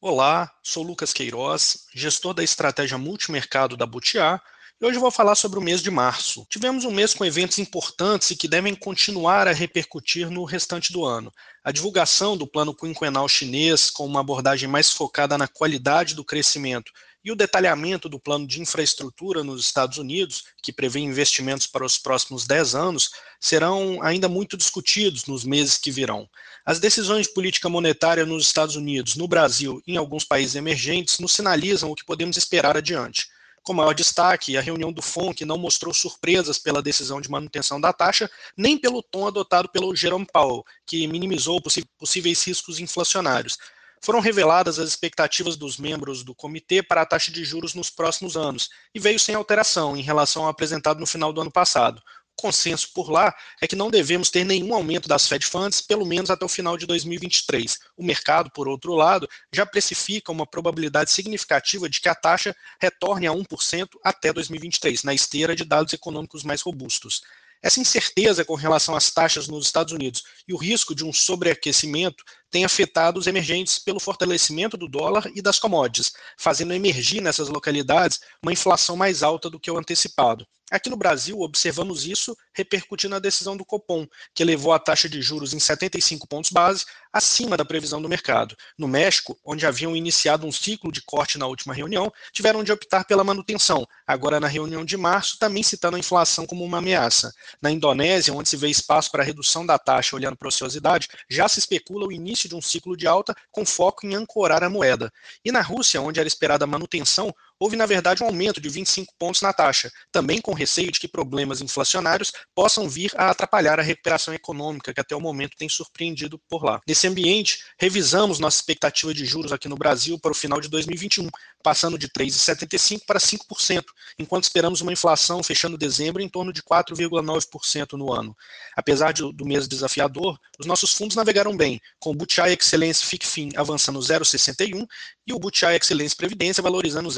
Olá, sou Lucas Queiroz, gestor da estratégia multimercado da Butiá, e hoje vou falar sobre o mês de março. Tivemos um mês com eventos importantes e que devem continuar a repercutir no restante do ano. A divulgação do plano quinquenal chinês, com uma abordagem mais focada na qualidade do crescimento e o detalhamento do plano de infraestrutura nos Estados Unidos, que prevê investimentos para os próximos 10 anos, serão ainda muito discutidos nos meses que virão. As decisões de política monetária nos Estados Unidos, no Brasil e em alguns países emergentes nos sinalizam o que podemos esperar adiante. Com maior destaque, a reunião do FONC não mostrou surpresas pela decisão de manutenção da taxa, nem pelo tom adotado pelo Jerome Powell, que minimizou possíveis riscos inflacionários foram reveladas as expectativas dos membros do comitê para a taxa de juros nos próximos anos e veio sem alteração em relação ao apresentado no final do ano passado. O consenso por lá é que não devemos ter nenhum aumento das Fed Funds, pelo menos até o final de 2023. O mercado, por outro lado, já precifica uma probabilidade significativa de que a taxa retorne a 1% até 2023, na esteira de dados econômicos mais robustos. Essa incerteza com relação às taxas nos Estados Unidos e o risco de um sobreaquecimento tem afetado os emergentes pelo fortalecimento do dólar e das commodities, fazendo emergir nessas localidades uma inflação mais alta do que o antecipado. Aqui no Brasil, observamos isso repercutindo na decisão do Copom, que elevou a taxa de juros em 75 pontos base, acima da previsão do mercado. No México, onde haviam iniciado um ciclo de corte na última reunião, tiveram de optar pela manutenção, agora na reunião de março, também citando a inflação como uma ameaça. Na Indonésia, onde se vê espaço para redução da taxa olhando para ociosidade, já se especula o início de um ciclo de alta com foco em ancorar a moeda. E na Rússia, onde era esperada a manutenção, houve, na verdade, um aumento de 25 pontos na taxa, também com receio de que problemas inflacionários possam vir a atrapalhar a recuperação econômica que até o momento tem surpreendido por lá. Nesse ambiente, revisamos nossa expectativa de juros aqui no Brasil para o final de 2021, passando de 3,75% para 5%, enquanto esperamos uma inflação fechando dezembro em torno de 4,9% no ano. Apesar de, do mês desafiador, os nossos fundos navegaram bem, com o Butiá Excelência FICFIN avançando 0,61 e o Butiá Excelência Previdência valorizando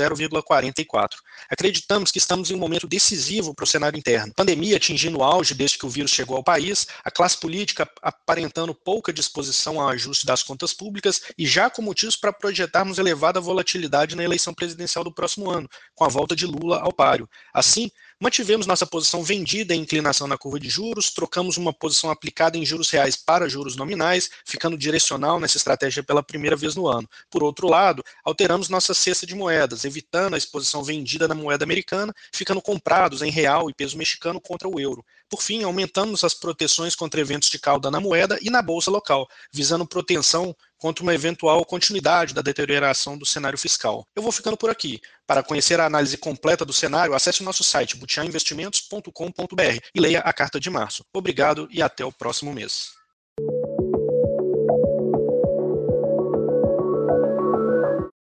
0,44. Acreditamos que estamos em um momento decisivo para o cenário interno. Pandemia atingindo o auge desde que o vírus chegou ao país, a classe política aparentando pouca disposição ao ajuste das contas públicas e já com motivos para projetarmos elevada volatilidade na eleição presidencial do próximo ano, com a volta de Lula ao páreo. Assim, Mantivemos nossa posição vendida em inclinação na curva de juros, trocamos uma posição aplicada em juros reais para juros nominais, ficando direcional nessa estratégia pela primeira vez no ano. Por outro lado, alteramos nossa cesta de moedas, evitando a exposição vendida na moeda americana, ficando comprados em real e peso mexicano contra o euro. Por fim, aumentamos as proteções contra eventos de cauda na moeda e na bolsa local, visando proteção contra uma eventual continuidade da deterioração do cenário fiscal. Eu vou ficando por aqui. Para conhecer a análise completa do cenário, acesse o nosso site butiainvestimentos.com.br e leia a carta de março. Obrigado e até o próximo mês.